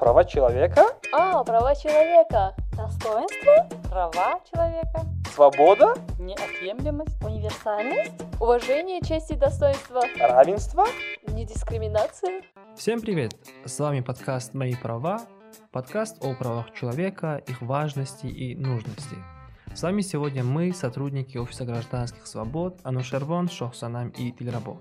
Права человека? А, права человека. Достоинство? Права человека. Свобода? Неотъемлемость. Универсальность? Уважение, честь и достоинство. Равенство? Недискриминация. Всем привет! С вами подкаст «Мои права», подкаст о правах человека, их важности и нужности. С вами сегодня мы, сотрудники Офиса гражданских свобод Анушервон, Шохсанам и Тильрабо.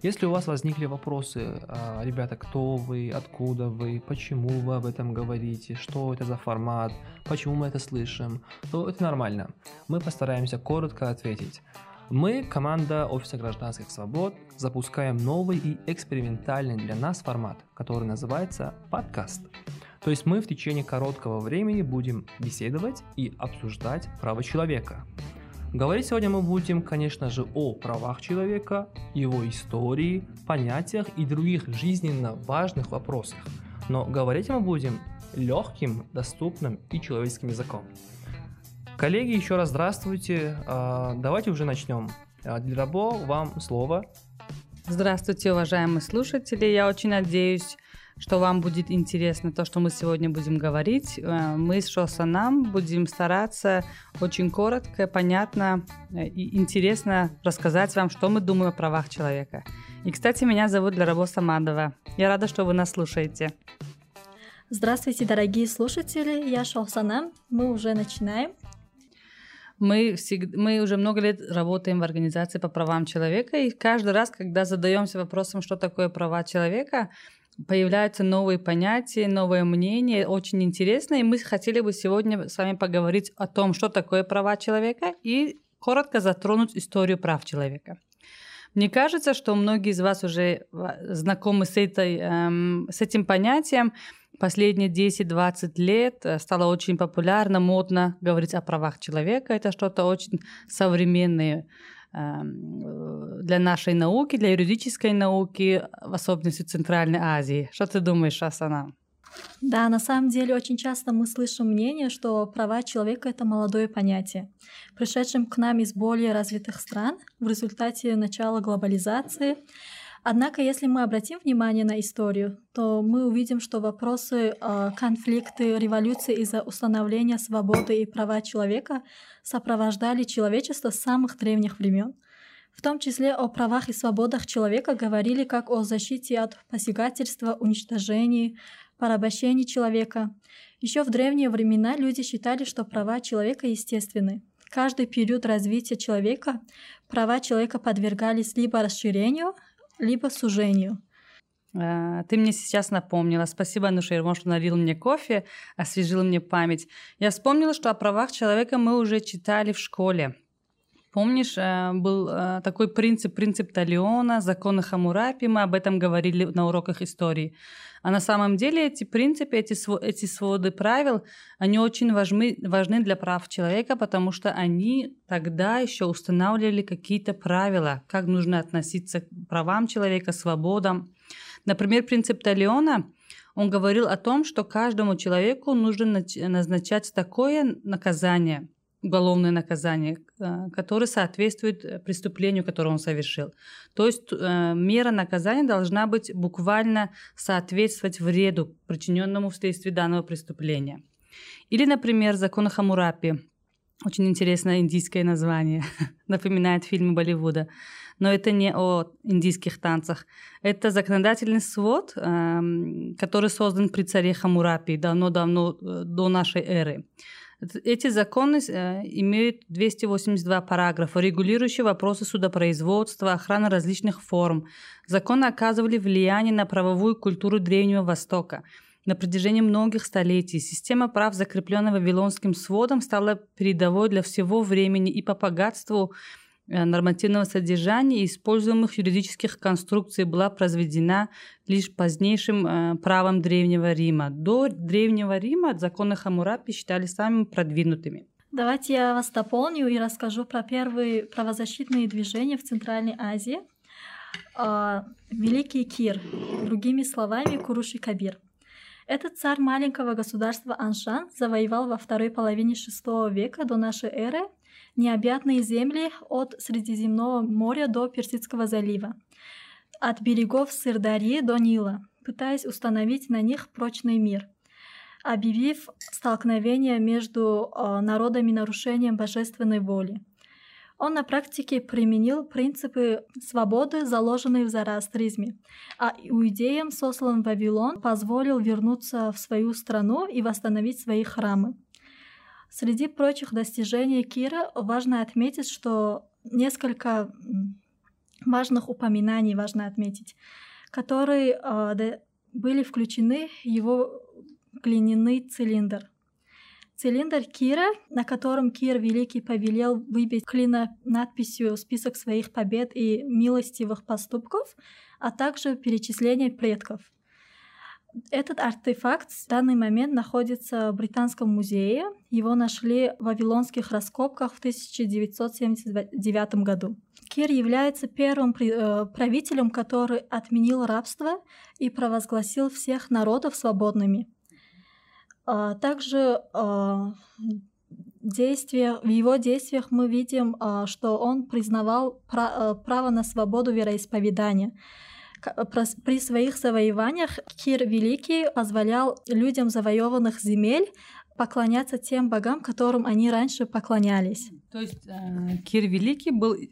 Если у вас возникли вопросы, а, ребята, кто вы, откуда вы, почему вы об этом говорите, что это за формат, почему мы это слышим, то это нормально. Мы постараемся коротко ответить. Мы, команда Офиса гражданских свобод, запускаем новый и экспериментальный для нас формат, который называется подкаст. То есть мы в течение короткого времени будем беседовать и обсуждать право человека. Говорить сегодня мы будем, конечно же, о правах человека, его истории, понятиях и других жизненно важных вопросах. Но говорить мы будем легким, доступным и человеческим языком. Коллеги, еще раз здравствуйте. А, давайте уже начнем. А, Для Рабо вам слово. Здравствуйте, уважаемые слушатели. Я очень надеюсь, что вам будет интересно то, что мы сегодня будем говорить. Э, мы с Шосанам будем стараться очень коротко, понятно э, и интересно рассказать вам, что мы думаем о правах человека. И, кстати, меня зовут Ларабо Самадова. Я рада, что вы нас слушаете. Здравствуйте, дорогие слушатели, я Шохсанам. Мы уже начинаем. Мы, всегда, мы уже много лет работаем в организации по правам человека, и каждый раз, когда задаемся вопросом, что такое права человека, появляются новые понятия, новые мнения, очень интересно, и мы хотели бы сегодня с вами поговорить о том, что такое права человека, и коротко затронуть историю прав человека. Мне кажется, что многие из вас уже знакомы с, этой, эм, с этим понятием. Последние 10-20 лет э, стало очень популярно, модно говорить о правах человека. Это что-то очень современное для нашей науки, для юридической науки, в особенности Центральной Азии. Что ты думаешь, Асана? Да, на самом деле очень часто мы слышим мнение, что права человека — это молодое понятие, пришедшим к нам из более развитых стран в результате начала глобализации, Однако, если мы обратим внимание на историю, то мы увидим, что вопросы э, конфликты, революции из-за установления свободы и права человека сопровождали человечество с самых древних времен. В том числе о правах и свободах человека говорили как о защите от посягательства, уничтожении, порабощении человека. Еще в древние времена люди считали, что права человека естественны. Каждый период развития человека права человека подвергались либо расширению, либо сужению. А, ты мне сейчас напомнила. Спасибо, Нушер, что налил мне кофе, освежил мне память. Я вспомнила, что о правах человека мы уже читали в школе. Помнишь, э, был э, такой принцип, принцип Талиона, законы Хамурапи, мы об этом говорили на уроках истории. А на самом деле эти принципы, эти, эти своды правил, они очень важны, важны для прав человека, потому что они тогда еще устанавливали какие-то правила, как нужно относиться к правам человека, свободам. Например, принцип Талиона, он говорил о том, что каждому человеку нужно назначать такое наказание – уголовное наказание, э, которое соответствует э, преступлению, которое он совершил. То есть э, мера наказания должна быть буквально соответствовать вреду, причиненному вследствие данного преступления. Или, например, закон Хамурапи. Очень интересное индийское название. Напоминает фильмы Болливуда. Но это не о индийских танцах. Это законодательный свод, эм, который создан при царе Хамурапи давно-давно до нашей эры. Эти законы э, имеют 282 параграфа, регулирующие вопросы судопроизводства, охраны различных форм. Законы оказывали влияние на правовую культуру Древнего Востока. На протяжении многих столетий система прав, закрепленная Вавилонским сводом, стала передовой для всего времени и по богатству нормативного содержания используемых юридических конструкций была произведена лишь позднейшим э, правом Древнего Рима. До Древнего Рима законы Хамурапи считали самыми продвинутыми. Давайте я вас дополню и расскажу про первые правозащитные движения в Центральной Азии. А, Великий Кир, другими словами, Куруши Кабир. Этот царь маленького государства Аншан завоевал во второй половине VI века до нашей эры необъятные земли от Средиземного моря до Персидского залива, от берегов Сырдарьи до Нила. пытаясь установить на них прочный мир, объявив столкновение между э, народами нарушением божественной воли. Он на практике применил принципы свободы, заложенные в зороастризме, а иудеям, сослан в Вавилон, позволил вернуться в свою страну и восстановить свои храмы. Среди прочих достижений Кира важно отметить, что несколько важных упоминаний важно отметить, которые э, были включены в его глиняный цилиндр. Цилиндр Кира, на котором Кир Великий повелел выбить клина надписью «Список своих побед и милостивых поступков», а также перечисление предков. Этот артефакт в данный момент находится в Британском музее. Его нашли в вавилонских раскопках в 1979 году. Кир является первым э, правителем, который отменил рабство и провозгласил всех народов свободными. А, также а, действия, в его действиях мы видим, а, что он признавал право на свободу вероисповедания. При своих завоеваниях Кир Великий позволял людям завоеванных земель поклоняться тем богам, которым они раньше поклонялись. То есть э, Кир Великий был э,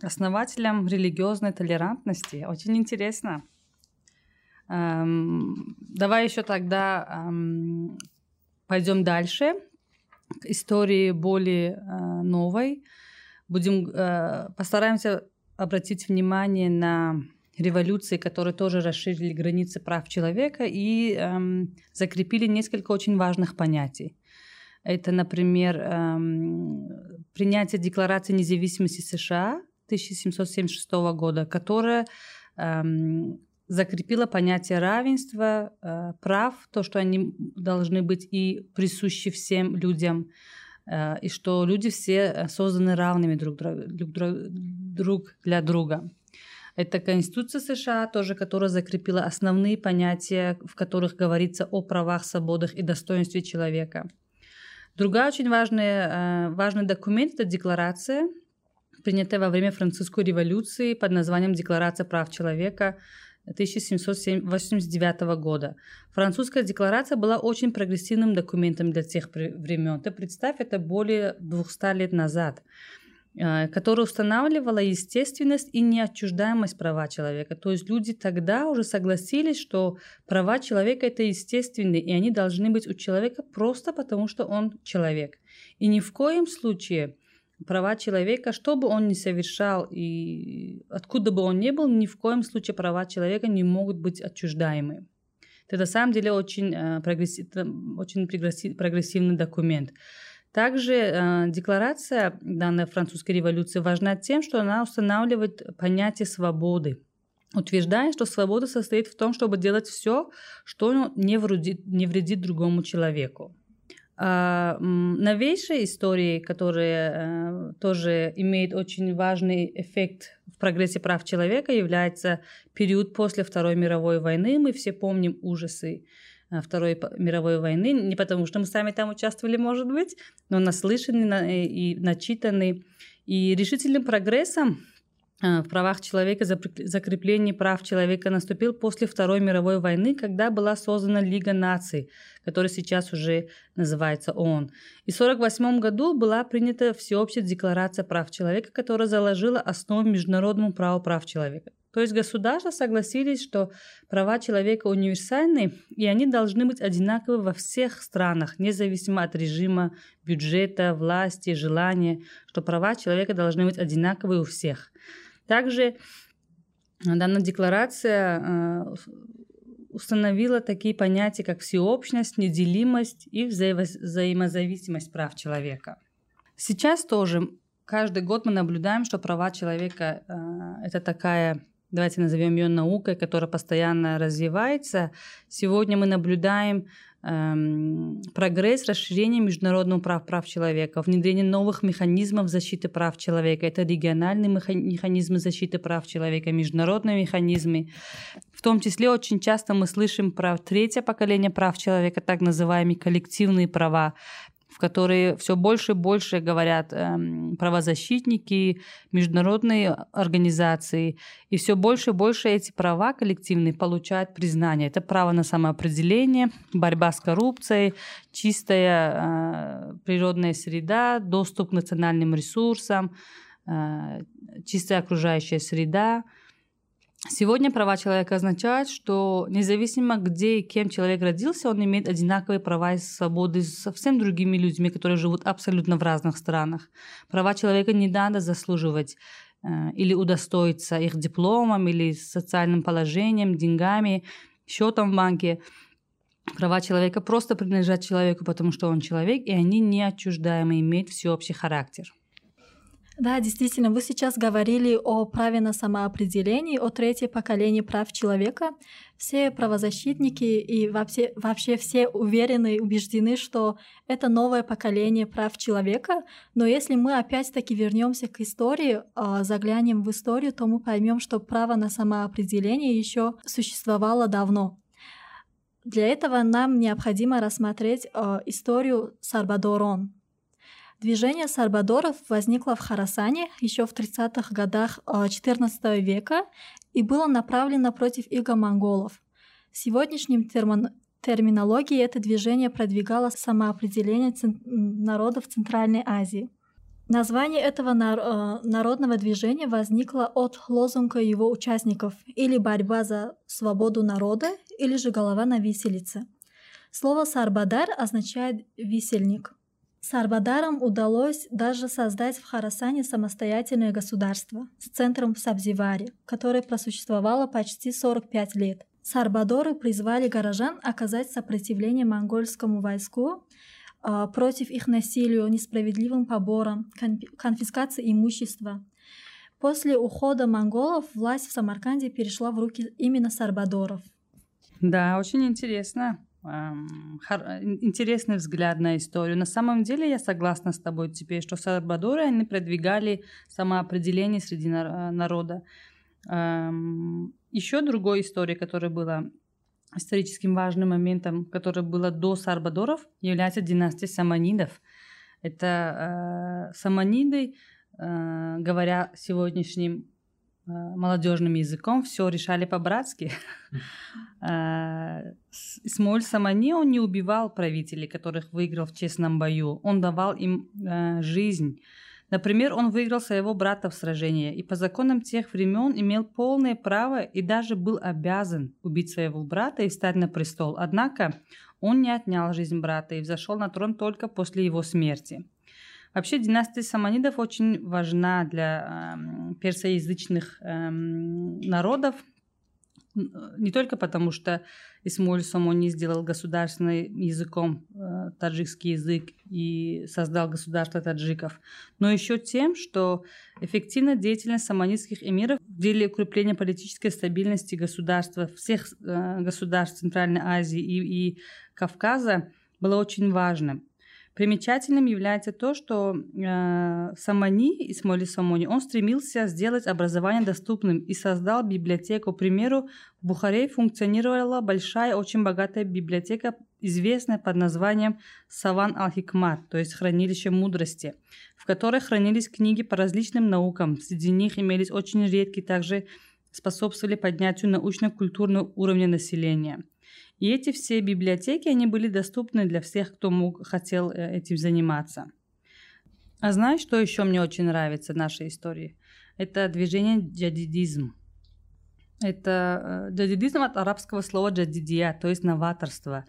основателем религиозной толерантности. Очень интересно. Эм, давай еще тогда эм, Пойдем дальше к истории более э, новой. Будем э, постараемся обратить внимание на революции, которые тоже расширили границы прав человека и эм, закрепили несколько очень важных понятий. Это, например, эм, принятие Декларации независимости США 1776 года, которая эм, закрепила понятие равенства, э, прав, то, что они должны быть и присущи всем людям, э, и что люди все созданы равными друг, друг, друг для друга. Это Конституция США, тоже, которая закрепила основные понятия, в которых говорится о правах, свободах и достоинстве человека. Другая очень важная, э, важный документ – это декларация, принятая во время французской революции под названием «Декларация прав человека», 1789 года. Французская декларация была очень прогрессивным документом для тех времен. Ты представь, это более 200 лет назад которая устанавливала естественность и неотчуждаемость права человека. То есть люди тогда уже согласились, что права человека это естественные, и они должны быть у человека просто потому, что он человек. И ни в коем случае права человека, что бы он ни совершал и откуда бы он ни был, ни в коем случае права человека не могут быть отчуждаемы. Это на самом деле очень, э, прогрессив, очень прогрессивный документ. Также э, декларация данной французской революции важна тем, что она устанавливает понятие свободы, утверждая, что свобода состоит в том, чтобы делать все, что не вредит, не вредит другому человеку. А, новейшей истории, которая э, тоже имеет очень важный эффект в прогрессе прав человека, является период после Второй мировой войны. Мы все помним ужасы Второй мировой войны, не потому что мы сами там участвовали, может быть, но наслышаны и начитаны. И решительным прогрессом Э, в правах человека, закрепление прав человека наступил после Второй мировой войны, когда была создана Лига наций, которая сейчас уже называется ООН. И в 1948 году была принята Всеобщая декларация прав человека, которая заложила основу международному праву прав человека. То есть государства согласились, что права человека универсальны, и они должны быть одинаковы во всех странах, независимо от режима, бюджета, власти, желания, что права человека должны быть одинаковы у всех. Также данная декларация э, установила такие понятия, как всеобщность, неделимость и взаимозависимость прав человека. Сейчас тоже каждый год мы наблюдаем, что права человека э, это такая давайте назовем ее наукой, которая постоянно развивается. Сегодня мы наблюдаем эм, прогресс, расширение международного прав прав человека, внедрение новых механизмов защиты прав человека. Это региональные механизмы защиты прав человека, международные механизмы. В том числе очень часто мы слышим про третье поколение прав человека, так называемые коллективные права. В которые все больше и больше говорят эм, правозащитники, международные организации, и все больше и больше эти права коллективные получают признание. Это право на самоопределение, борьба с коррупцией, чистая э, природная среда, доступ к национальным ресурсам, э, чистая окружающая среда – Сегодня права человека означают, что независимо где и кем человек родился, он имеет одинаковые права и свободы с совсем другими людьми, которые живут абсолютно в разных странах. Права человека не надо заслуживать э, или удостоиться их дипломом или социальным положением, деньгами, счетом в банке. Права человека просто принадлежат человеку, потому что он человек, и они неотчуждаемы, имеют всеобщий характер. Да, действительно, вы сейчас говорили о праве на самоопределение, о третьем поколении прав человека. Все правозащитники и вообще, вообще все уверены и убеждены, что это новое поколение прав человека. Но если мы опять-таки вернемся к истории, а, заглянем в историю, то мы поймем, что право на самоопределение еще существовало давно. Для этого нам необходимо рассмотреть а, историю Сарбадорон, Движение сарбадоров возникло в Харасане еще в 30-х годах XIV э, века и было направлено против иго-монголов. Сегодняшним термин терминологией это движение продвигало самоопределение народов Центральной Азии. Название этого нар- э, народного движения возникло от лозунга его участников или борьба за свободу народа, или же голова на виселице. Слово «сарбадар» означает «висельник». Сарбадарам удалось даже создать в Харасане самостоятельное государство с центром в Сабзиваре, которое просуществовало почти 45 лет. Сарбадоры призвали горожан оказать сопротивление монгольскому войску э, против их насилию, несправедливым поборам, конфискации имущества. После ухода монголов власть в Самарканде перешла в руки именно сарбадоров. Да, очень интересно интересный взгляд на историю. На самом деле я согласна с тобой теперь, что Сальвадоры, они продвигали самоопределение среди народа. Еще другой истории, которая была историческим важным моментом, которое было до Сарбадоров, является династия Саманидов. Это э, Саманиды, э, говоря сегодняшним Э, молодежным языком, все решали по-братски. Э, Самани, он не убивал правителей, которых выиграл в честном бою. Он давал им э, жизнь. Например, он выиграл своего брата в сражении и по законам тех времен имел полное право и даже был обязан убить своего брата и встать на престол. Однако он не отнял жизнь брата и взошел на трон только после его смерти. Вообще династия саманидов очень важна для э, персоязычных э, народов, не только потому, что Исмоль Сомони сделал государственным языком э, таджикский язык и создал государство таджиков, но еще тем, что эффективная деятельность саманидских эмиров в деле укрепления политической стабильности государства, всех э, государств Центральной Азии и, и Кавказа была очень важна. Примечательным является то, что э, Самани, Исмоли Самони, он стремился сделать образование доступным и создал библиотеку. К примеру, в Бухаре функционировала большая, очень богатая библиотека, известная под названием Саван Ал-Хикмат, то есть хранилище мудрости, в которой хранились книги по различным наукам. Среди них имелись очень редкие, также способствовали поднятию научно-культурного уровня населения – и эти все библиотеки, они были доступны для всех, кто мог, хотел э, этим заниматься. А знаешь, что еще мне очень нравится в нашей истории? Это движение джадидизм. Это э, джадидизм от арабского слова джадидия, то есть новаторство,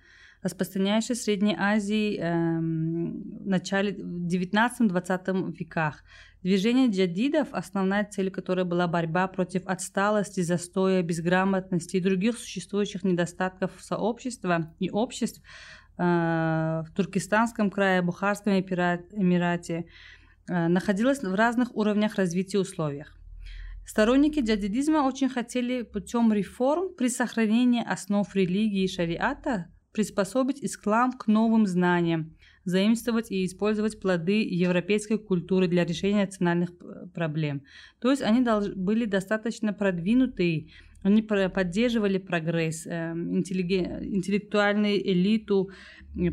распространяющееся в Средней Азии эм, в начале 19-20 веках. Движение джадидов, основная цель которой была борьба против отсталости, застоя, безграмотности и других существующих недостатков сообщества и обществ э, в Туркестанском крае, Бухарском Эмирате, э, находилась в разных уровнях развития условиях. Сторонники джадидизма очень хотели путем реформ при сохранении основ религии и шариата приспособить ислам к новым знаниям, заимствовать и использовать плоды европейской культуры для решения национальных проблем. То есть они были достаточно продвинутые, Они поддерживали прогресс, э, интеллиге- интеллектуальную элиту,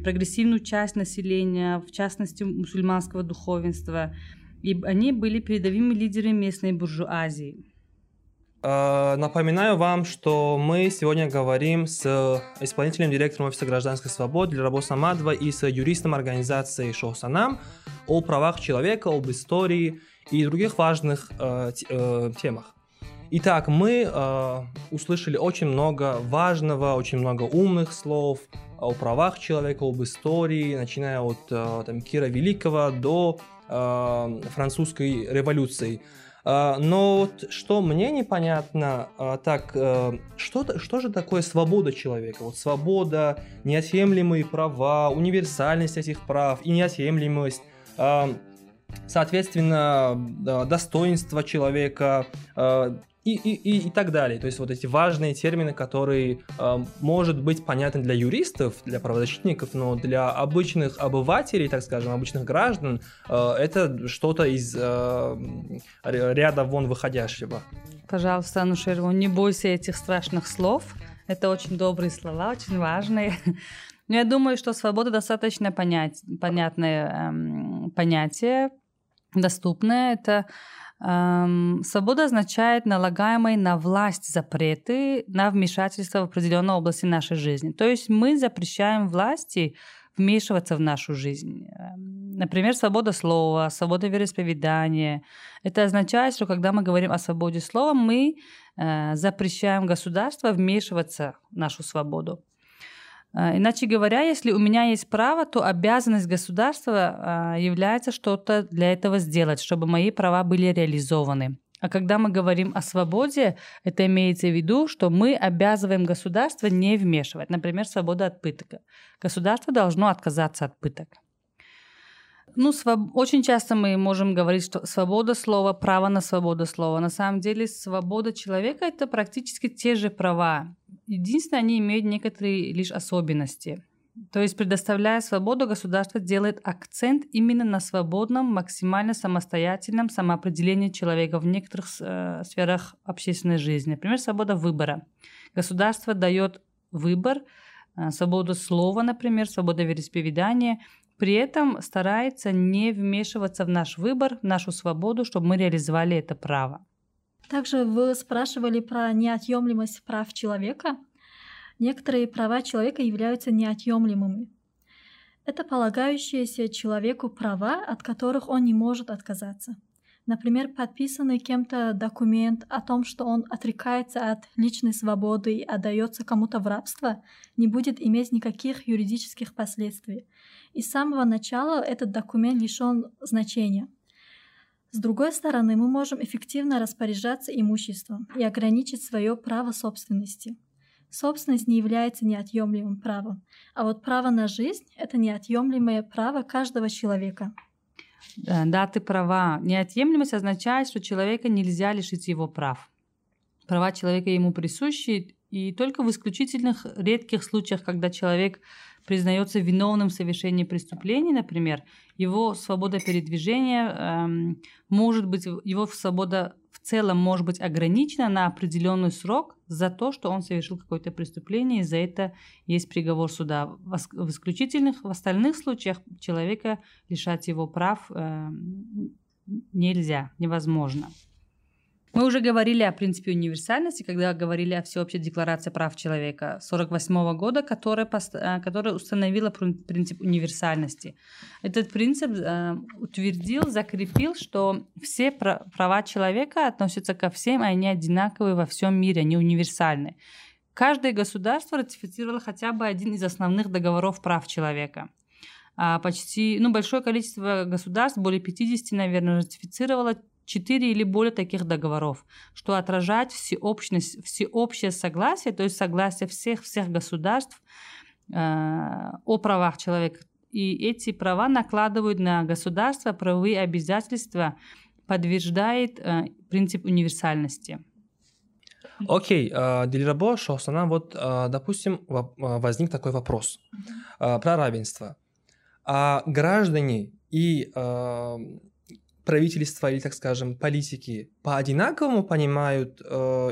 прогрессивную часть населения, в частности мусульманского духовенства. И они были передовыми лидерами местной буржуазии. Э, Напоминаю вам, что мы сегодня говорим с исполнительным директором Офиса гражданской свободы Лерабо Самадова и с юристом организации Шоусанам о правах человека, об истории и других важных э, э, темах. Итак, мы э, услышали очень много важного, очень много умных слов о правах человека, об истории, начиная от э, там, Кира Великого до э, французской революции. А, Но вот что мне непонятно, а, так, э, что, что же такое свобода человека? Вот свобода, неотъемлемые права, универсальность этих прав и неотъемлемость, а, соответственно, достоинство человека и, и, и, и так далее. То есть вот эти важные термины, которые а, может быть понятны для юристов, для правозащитников, но для обычных обывателей, так скажем, обычных граждан, а, это что-то из р- ряда вон выходящего. Пожалуйста, Анушерва, не бойся этих страшных слов. Это очень добрые слова, очень важные. Но я думаю, что свобода достаточно понять, понятное эм, понятие, доступное. Это эм, свобода означает налагаемые на власть запреты на вмешательство в определенной области нашей жизни. То есть мы запрещаем власти вмешиваться в нашу жизнь. Эм, Например, свобода слова, свобода вероисповедания. Это означает, что когда мы говорим о свободе слова, мы э, запрещаем государству вмешиваться в нашу свободу. Э, Иначе говоря, если у меня есть право, то обязанность государства э, является что-то для этого сделать, чтобы мои права были реализованы. А когда мы говорим о свободе, это имеется в виду, что мы обязываем государство не вмешивать. Например, свобода от пыток. Государство должно отказаться от пыток. Ну, своб- очень часто мы можем говорить, что свобода слова, право на свободу слова. На самом деле, свобода человека это практически те же права. Единственное, они имеют некоторые лишь особенности. То есть, предоставляя свободу, государство делает акцент именно на свободном, максимально самостоятельном самоопределении человека в некоторых э, сферах общественной жизни. Например, свобода выбора. Государство дает выбор, э, свободу слова, например, свобода вероисповедания, при этом старается не вмешиваться в наш выбор, в нашу свободу, чтобы мы реализовали это право. Также вы спрашивали про неотъемлемость прав человека. Некоторые права человека являются неотъемлемыми. Это полагающиеся человеку права, от которых он не может отказаться. Например, подписанный кем-то документ о том, что он отрекается от личной свободы и отдается кому-то в рабство, не будет иметь никаких юридических последствий. И с самого начала этот документ лишен значения. С другой стороны, мы можем эффективно распоряжаться имуществом и ограничить свое право собственности. Собственность не является неотъемлемым правом, а вот право на жизнь — это неотъемлемое право каждого человека. Э, Да, ты права. Неотъемлемость означает, что человека нельзя лишить его прав. Права человека ему присущи, и только в исключительных редких случаях, когда человек признается виновным в совершении преступлений, например, его свобода передвижения эм, может быть, его свобода в целом может быть ограничена на определенный срок за то, что он совершил какое-то преступление, и за это есть приговор суда. В исключительных, в остальных случаях человека лишать его прав эм, нельзя, невозможно. Мы уже говорили о принципе универсальности, когда говорили о всеобщей декларации прав человека 1948 года, которая, э, которая установила прин- принцип универсальности. Этот принцип э, утвердил, закрепил, что все пра- права человека относятся ко всем, и они одинаковые во всем мире, они универсальны. Каждое государство ратифицировало хотя бы один из основных договоров прав человека. А почти, ну, большое количество государств, более 50, наверное, ратифицировало четыре или более таких договоров, что отражает всеобщность, всеобщее согласие, то есть согласие всех всех государств э, о правах человека. И эти права накладывают на государство правовые обязательства, подтверждает э, принцип универсальности. Окей, э, Дилирабо, Шохсана, вот, э, допустим, э, возник такой вопрос про равенство. А граждане и правительства или, так скажем, политики по-одинаковому понимают э,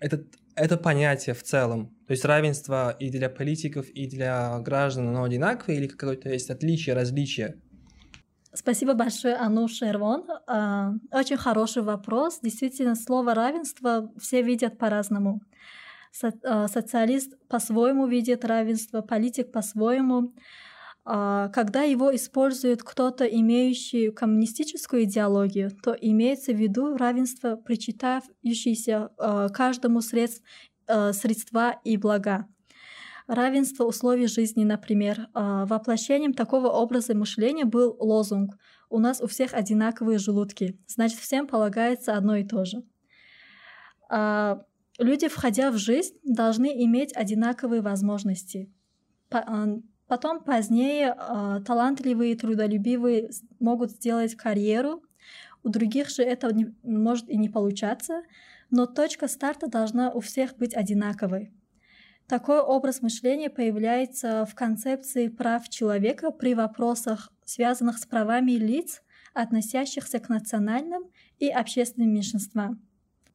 этот, это понятие в целом? То есть равенство и для политиков, и для граждан, оно одинаковое или какое-то есть отличие, различие? Спасибо большое, Ану Шервон. А, Очень хороший вопрос. Действительно, слово равенство все видят по-разному. А, Социалист по-своему видит равенство, политик по-своему. А, Когда его использует кто-то, имеющий коммунистическую идеологию, то имеется в виду равенство, причитающееся а, каждому средств, а, средства и блага. Равенство условий жизни, например. Воплощением такого образа мышления был лозунг «У нас у всех одинаковые желудки, значит, всем полагается одно и то же». Люди, входя в жизнь, должны иметь одинаковые возможности. По- Потом, позднее, а, талантливые трудолюбивые могут сделать карьеру, у других же это не- может и не получаться, но точка старта должна у всех быть одинаковой. Такой образ мышления появляется в концепции прав человека при вопросах, связанных с правами лиц, относящихся к национальным и общественным меньшинствам.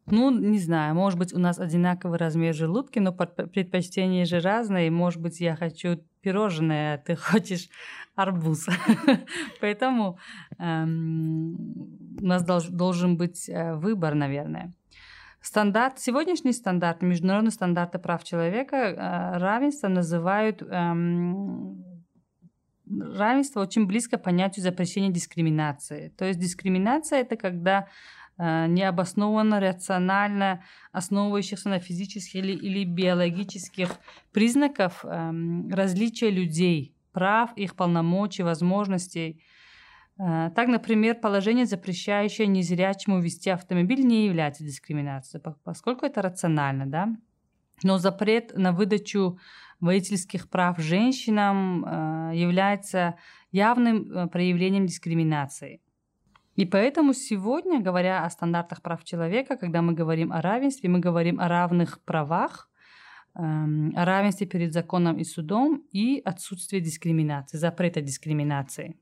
Ну, не знаю, может быть, у нас одинаковый размер желудки, но предпочтения же разные. Может быть, я хочу пирожное, ты хочешь арбуз. Поэтому эм, у нас долж- должен быть э, выбор, наверное. Стандарт, сегодняшний стандарт, международный стандарты прав человека, э, равенство называют эм, равенство очень близко понятию запрещения дискриминации. То есть дискриминация это когда необоснованно, рационально основывающихся на физических или, или биологических признаков эм, различия людей, прав, их полномочий, возможностей. Э, Так, например, положение, запрещающее незрячему вести автомобиль, не является дискриминацией, по- поскольку это рационально, да. Но запрет на выдачу водительских прав женщинам э, является явным э, проявлением дискриминации. И поэтому сегодня, говоря о стандартах прав человека, когда мы говорим о равенстве, мы говорим о равных правах, эм, о равенстве перед законом и судом и отсутствии дискриминации, запрета дискриминации.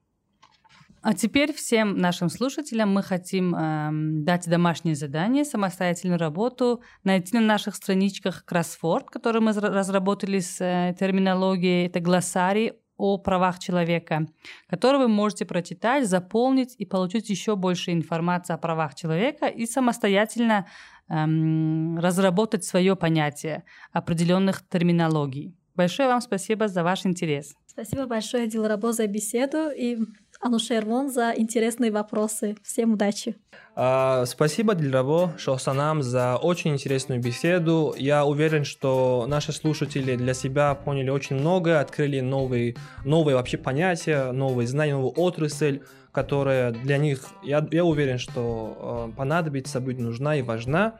А теперь всем нашим слушателям мы хотим эм, дать домашнее задание, самостоятельную работу, найти на наших страничках кроссворд, который мы зра- разработали с э, терминологией, это глоссарий о правах человека, который вы можете прочитать, заполнить и получить еще больше информации о правах человека и самостоятельно эм, разработать свое понятие определенных терминологий. Большое вам спасибо за ваш интерес. Спасибо большое, Дилрабо, за беседу и Анушервон за интересные вопросы. Всем удачи! А, Спасибо, Дильраво, Шохсанам, за очень интересную беседу. Я уверен, что наши слушатели для себя поняли очень многое, открыли новые, новые вообще понятия, новые знания, новую отрасль, которая для них, я, я уверен, что э, понадобится, будет нужна и важна.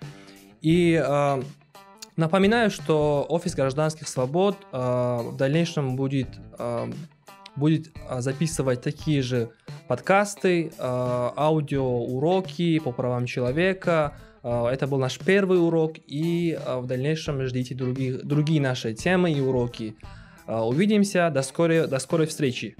И э, напоминаю, что Офис гражданских свобод э, в дальнейшем будет, э, будет э, записывать такие же подкасты, э, аудиоуроки по правам человека. Э, Это был наш первый урок, и в дальнейшем ждите других, другие наши темы и уроки. Увидимся, до скорой, до скорой встречи.